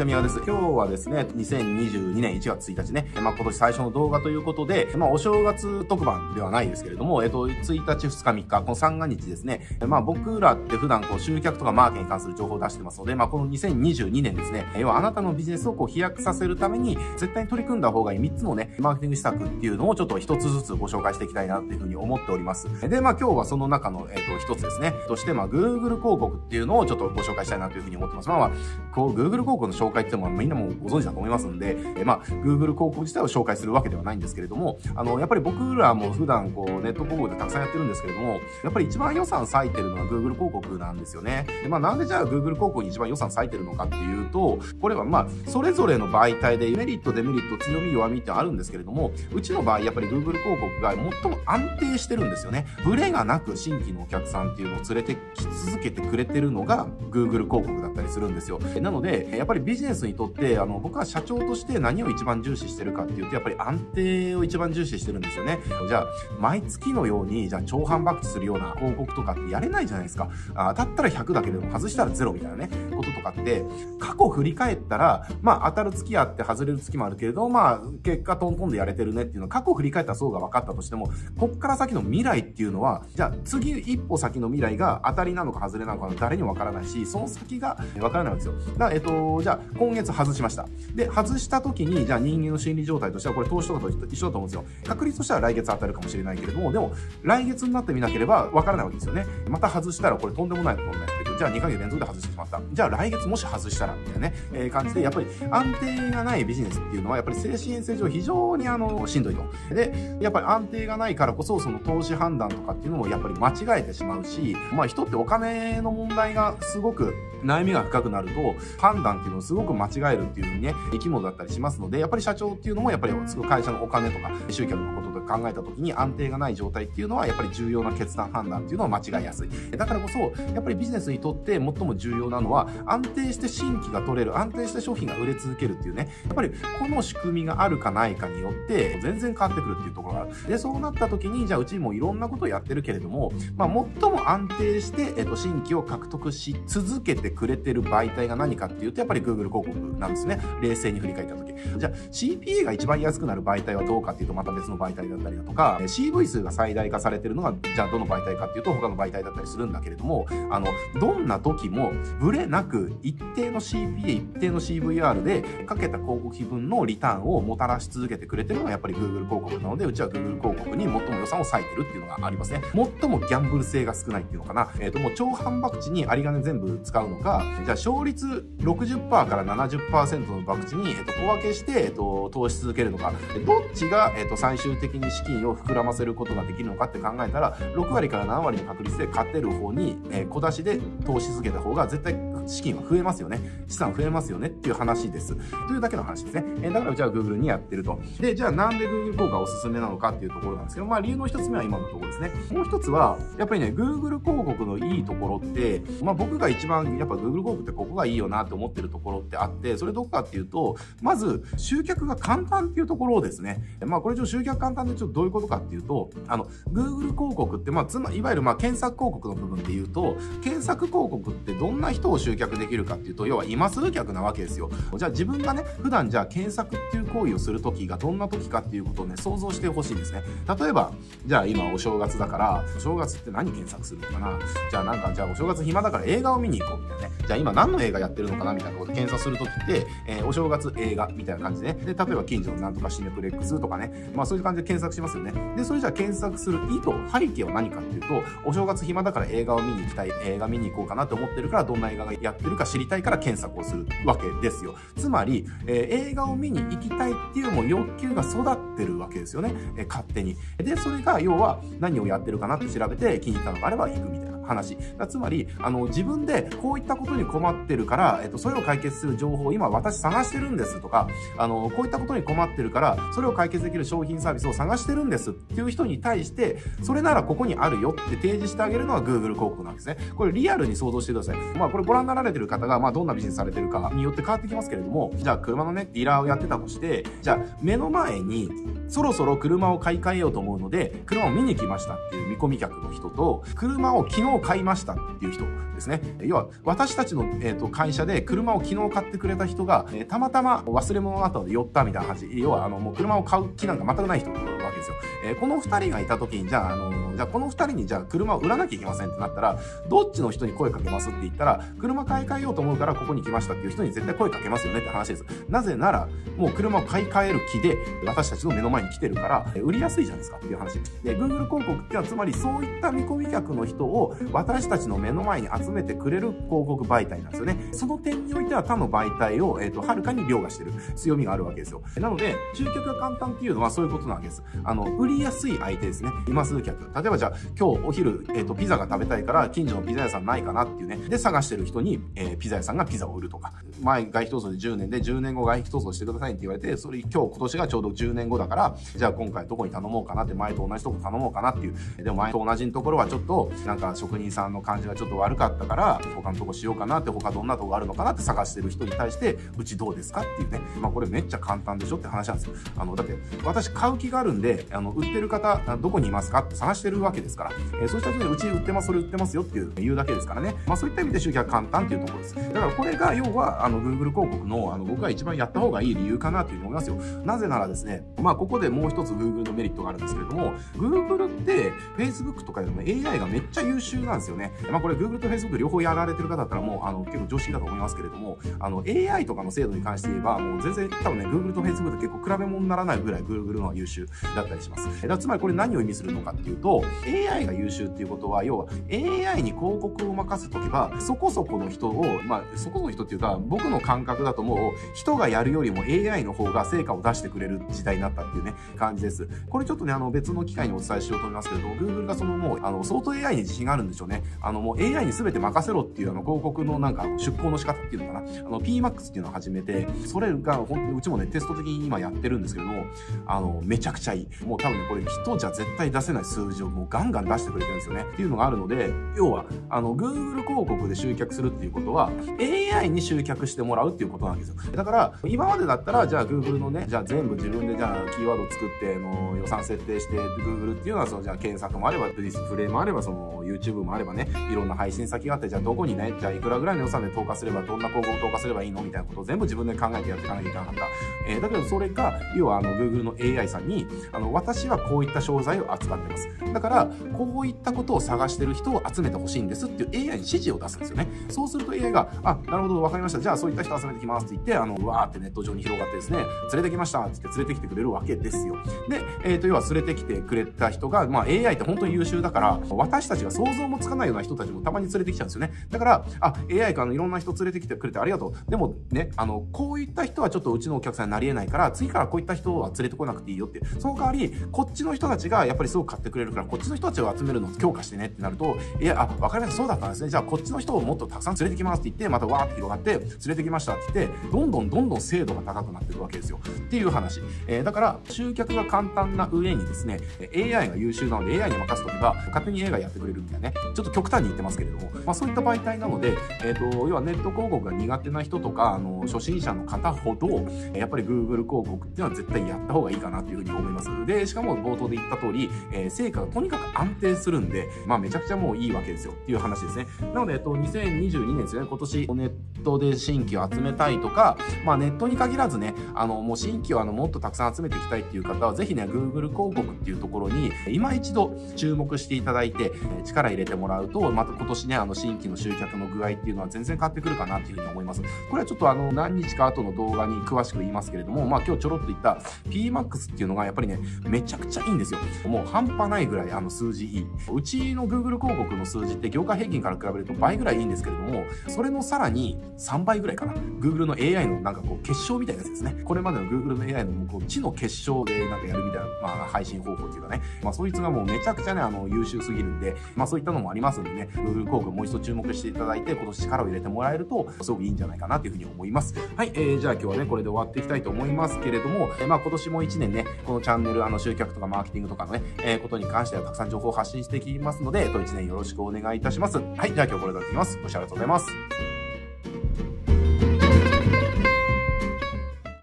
ちは、宮です。今日はですね、2022年1月1日ね、まあ、今年最初の動画ということで、まあ、お正月特番ではないですけれども、えっと、1日、2日、3日、この三が日ですね、まあ、僕らって普段こう、集客とかマーケに関する情報を出してますので、まあ、この2022年ですね、要はあなたのビジネスをこう、飛躍させるために、絶対に取り組んだ方がいい3つのね、マーケティング施策っていうのをちょっと1つずつご紹介していきたいなっていうふうに思っております。で、まあ、今日はその中の、えっと、1つですね、として、まあ、Google 広告っていうのをちょっとご紹介したいなというふうに思ってます。まあ、まあ、こう、Google 広告の紹介っていうのはみんなもご存知だと思いますんで、えまあ、Google 広告自体を紹介するわけではないんですけれども、あの、やっぱり僕らも普段こう、ネット広告でたくさんやってるんですけれども、やっぱり一番予算割いてるのは Google 広告なんですよね。で、まあ、なんでじゃあ Google 広告に一番予算割いてるのかっていうと、これはまあ、それぞれの媒体でメリット、デメリット、強み、弱みってあるんですけれども、うちの場合、やっぱり Google 広告が最も安定してるんですよね。ブレがなく新規のお客さんっていうのを連れてき続けてくれてるのが Google 広告だったりするんですよ。なので、やっぱりビジジネスにとって、あの、僕は社長として何を一番重視してるかっていうと、やっぱり安定を一番重視してるんですよね。じゃあ、毎月のように、じゃあ、超反爆するような広告とかってやれないじゃないですか。あ当たったら100だけでも外したら0みたいなね、こととかって、過去振り返ったら、まあ、当たる月あって外れる月もあるけれど、まあ、結果トントンでやれてるねっていうのは、過去振り返った層が分かったとしても、こっから先の未来っていうのは、じゃあ、次一歩先の未来が当たりなのか外れなのか誰にも分からないし、その先が分からないわけですよ。だから、えっと、じゃあ、今月外しました。で、外した時に、じゃあ人間の心理状態としては、これ投資とかと一緒だと思うんですよ。確率としては来月当たるかもしれないけれども、でも、来月になってみなければわからないわけですよね。また外したら、これとんでもないことになってくる。じゃあ2ヶ月連続で外してしまった。じゃあ来月もし外したら、みたいなね、えー、感じで、やっぱり安定がないビジネスっていうのは、やっぱり精神衛生上非常にあの、しんどいと。で、やっぱり安定がないからこそ、その投資判断とかっていうのもやっぱり間違えてしまうし、まあ人ってお金の問題がすごく悩みが深くなると、判断っていうのをすごく間違えるっていうふうにね、生き物だったりしますので、やっぱり社長っていうのもやっぱりすごい会社のお金とか集客のこと考えた時に安定がない状態っていうのはやっぱり重要な決断判断っていうのを間違いやすい。だからこそ、やっぱりビジネスにとって最も重要なのは安定して新規が取れる、安定して商品が売れ続けるっていうね、やっぱりこの仕組みがあるかないかによって全然変わってくるっていうところがある。で、そうなった時に、じゃあうちもいろんなことをやってるけれども、まあ最も安定して、えっと、新規を獲得し続けてくれてる媒体が何かっていうと、やっぱり Google 広告なんですね。冷静に振り返った時。じゃあ CPA が一番安くなる媒体はどうかっていうとまた別の媒体だったりだとか、CV 数が最大化されてるのが、じゃあどの媒体かっていうと他の媒体だったりするんだけれども、あの、どんな時もブレなく一定の CPA、一定の CVR でかけた広告費分のリターンをもたらし続けてくれてるのがやっぱり Google 広告なので、うちは Google 広告に最も予算を割いてるっていうのがありますね。最もギャンブル性が少ないっていうのかな。えっ、ー、と、もう超反爆地に有り金全部使うのか、じゃあ勝率60%から70%の博打に、えっ、ー、と、小分けして、えっ、ー、と、投資続けるのか、どっちが、えっ、と、最終的に資金を膨らませることができるのかって考えたら、6割から7割の確率で勝てる方に、え小出しで投資続けた方が絶対資金は増えますよね。資産増えますよねっていう話です。というだけの話ですね。えだからうちは Google にやってると。で、じゃあなんで Google 効果がおすすめなのかっていうところなんですけど、まあ理由の一つ目は今のところですね。もう一つは、やっぱりね、Google 広告のいいところって、まあ僕が一番やっぱ Google 広告ってここがいいよなって思ってるところってあって、それどこかっていうと、まず集客が簡単っていうところですね。まあこれちょ集客簡単でちょっとどういうことかっていうと、あの、Google 広告って、まあつまり、いわゆるまあ検索広告の部分で言うと、検索広告ってどんな人を集客できるかっていうと、要は今すぐ客なわけですよ。じゃあ自分がね、普段じゃあ検索っていう行為をするときがどんな時かっていうことをね、想像してほしいんですね。例えば、じゃあ今お正月だから、お正月って何検索するのかな？じゃあなんか、じゃあお正月暇だから映画を見に行こうみたいなね。じゃあ今何の映画やってるのかな？みたいなこと検索するときって、えー、お正月映画みたいな感じでね。で、例えば近所のなんとかシネプレックスとかね。まあそういう感じで検索しますよね。で、それじゃあ検索する意図、背景は何かっていうと、お正月暇だから映画を見に行きたい、映画見に行こうかなと思ってるから、どんな映画がやってるか知りたいから検索をするわけですよ。つまり、えー、映画を見に行きたいっていうも欲求が育ってるわけですよね。えー、勝手に。で、それが要は何をやってるかなって調べて気に入ったのがあれば行くみたいな。話。つまり、あの、自分でこういったことに困ってるから、えっと、それを解決する情報を今私探してるんですとか、あの、こういったことに困ってるから、それを解決できる商品サービスを探してるんですっていう人に対して、それならここにあるよって提示してあげるのが Google 広告なんですね。これリアルに想像してください。まあ、これご覧になられてる方が、まあ、どんなビジネスされてるかによって変わってきますけれども、じゃあ車のね、ディーラーをやってたとして、じゃあ目の前に、そろそろ車を買い替えようと思うので、車を見に来ましたっていう見込み客の人と、車を昨日を買いましたっていう人ですね。要は、私たちの、えーと、会社で車を昨日買ってくれた人が、えー、たまたま忘れ物の後で寄ったみたいな話。要は、あの、もう車を買う気なんか全くない人なわけですよ。えー、この二人がいた時に、じゃあ、あのじゃあこの二人にじゃあ車を売らなきゃいけませんってなったら、どっちの人に声かけますって言ったら、車買い替えようと思うからここに来ましたっていう人に絶対声かけますよねって話です。なぜなら、もう車を買い替える気で、私たちの目の前に来てるから、売りやすいじゃないですかっていう話。で、Google 広告ってのはつまりそういった見込み客の人を私たちの目の前に集めてくれる広告媒体なんですよね。その点においては他の媒体を、えっ、ー、と、はるかに凌駕してる強みがあるわけですよ。なので、集客が簡単っていうのはそういうことなわけです。あの、売りやすい相手ですね。今すぐ客。例えばじゃあ、今日お昼、え、ー、と、ピザが食べたいから近所のピザ屋さんないかなっていうね。で、探してる人に、えー、ピザ屋さんがピザを売るとか。前、外費闘争で10年で10年後外費闘争してくださいって言われて、それ今日今年がちょうど10年後だから、じゃあ今回どこに頼もうかなって、前と同じとこ頼もうかなっていう。でも前と同じところはちょっと、なんか職人さんの感じがちょっと悪かったから、他のとこしようかなって、他どんなとこあるのかなって探してる人に対して、うちどうですかっていうね。まあこれめっちゃ簡単でしょって話なんですよ。あの、だって、私買う気があるんで、あの、売ってる方、どこにいますかって探してるるわけですから、えー、そうした人にうち売ってます、それ売ってますよっていう、言うだけですからね。まあそういった意味で集客簡単っていうところです。だからこれが、要は、あの、Google 広告の、あの、僕が一番やった方がいい理由かなというふうに思いますよ。なぜならですね、まあここでもう一つ Google のメリットがあるんですけれども、Google って Facebook とかよりも AI がめっちゃ優秀なんですよね。まあこれ Google と Facebook 両方やられてる方だったらもう、あの、結構常識だと思いますけれども、あの、AI とかの精度に関して言えば、もう全然多分ね、Google と Facebook って結構比べ物にならないぐらい Google のは優秀だったりします。だからつまりこれ何を意味するのかっていうと、AI が優秀っていうことは、要は AI に広告を任せとけば、そこそこの人を、まあ、そこの人っていうか、僕の感覚だともう、人がやるよりも AI の方が成果を出してくれる時代になったっていうね、感じです。これちょっとね、あの、別の機会にお伝えしようと思いますけど、Google がそのもう、あの、相当 AI に自信があるんでしょうね。あの、もう AI に全て任せろっていうあの、広告のなんか、出稿の仕方っていうのかな。あの、PMAX っていうのを始めて、それが、本当にうちもね、テスト的に今やってるんですけれども、あの、めちゃくちゃいい。もう多分ね、これ人じゃ絶対出せない数字をもうガンガン出してくれてるんですよね。っていうのがあるので、要は、あの、Google 広告で集客するっていうことは、AI に集客してもらうっていうことなんですよ。だから、今までだったら、じゃあ Google のね、じゃあ全部自分でじゃあキーワード作って、の予算設定して、Google っていうのは、そのじゃあ検索もあれば、ディスプレイもあれば、その YouTube もあればね、いろんな配信先があって、じゃあどこにね、じゃあいくらぐらいの予算で投下すれば、どんな広告投下すればいいの？みたいなことを全部自分で考えてやっていかなきゃいけなかった。えー、だけどそれが、要はあの Google の AI さんに、あの、私はこういった商材を扱ってます。から、こういったことを探してる人を集めてほしいんですっていう AI に指示を出すんですよね。そうすると AI が、あ、なるほど、わかりました。じゃあそういった人集めてきますって言って、あの、わーってネット上に広がってですね、連れてきましたって言って連れてきてくれるわけですよ。で、え、ー、と、要は連れてきてくれた人が、まあ AI って本当に優秀だから、私たちが想像もつかないような人たちもたまに連れてきちゃうんですよね。だから、あ、AI かのいろんな人連れてきてくれてありがとう。でもね、あの、こういった人はちょっとうちのお客さんになり得ないから、次からこういった人は連れてこなくていいよって。その代わり、こっちの人たちがやっぱりすごく買ってくれるから、こっちの人たちを集めるのを強化してねってなると、いや、あ、わかりました、そうだったんですね。じゃあこっちの人をもっとたくさん連れてきますって言って、またわーって広がって、連れてきましたって言って、どんどんどんどん精度が高くなっていくわけですよ。っていう話。えー、だから、集客が簡単な上にですね、AI が優秀なので AI に任せとけば、勝手に AI がやってくれるみたいなね、ちょっと極端に言ってますけれども、まあそういった媒体なので、えっ、ー、と、要はネット広告が苦手な人とか、あの、初心者の方ほど、やっぱり Google 広告っていうのは絶対やった方がいいかなというふうに思います。で、しかも冒頭で言った通り、えー、成果がとにかく安定するんで、まあめちゃくちゃもういいわけですよっていう話ですね。なので、えっと、2022年ですよね、今年ネットで新規を集めたいとか、まあネットに限らずね、あの、もう新規をあの、もっとたくさん集めていきたいっていう方は、ぜひね、Google 広告っていうところに、今一度注目していただいて、力入れてもらうと、また今年ね、あの、新規の集客の具合っていうのは全然変わってくるかなっていうふうに思います。これはちょっとあの、何日か後の動画に詳しく言いますけれども、まあ今日ちょろっと言った PMAX っていうのがやっぱりね、めちゃくちゃいいんですよ。もう半端ないぐらいあの数字いい。うちの Google 広告の数字って業界平均から比べると倍ぐらいいいんですけれども、それのさらに3倍ぐらいかな。Google の AI のなんかこう結晶みたいなやつですね。これまでの Google の AI のこう知の結晶でなんかやるみたいな、まあ配信方法っていうかね。まあそいつがもうめちゃくちゃね、あの優秀すぎるんで、まあそういったのもありますんでね、Google 広告もう一度注目していただいて、今年力を入れてもらえると、すごくいいんじゃないかなというふうに思います。はい、えー、じゃあ今日はね、これで終わっていきたいと思いますけれども、えー、まあ今年も1年ね、このチャンネル、あの集客とかマーケティングとかのね、えー、ことに関してはたくさん情報を発信していきますので、えっと1年よろしくお願いいたします。はい、じゃあ今日これで終わっていきます。ご視聴ありがとうございます。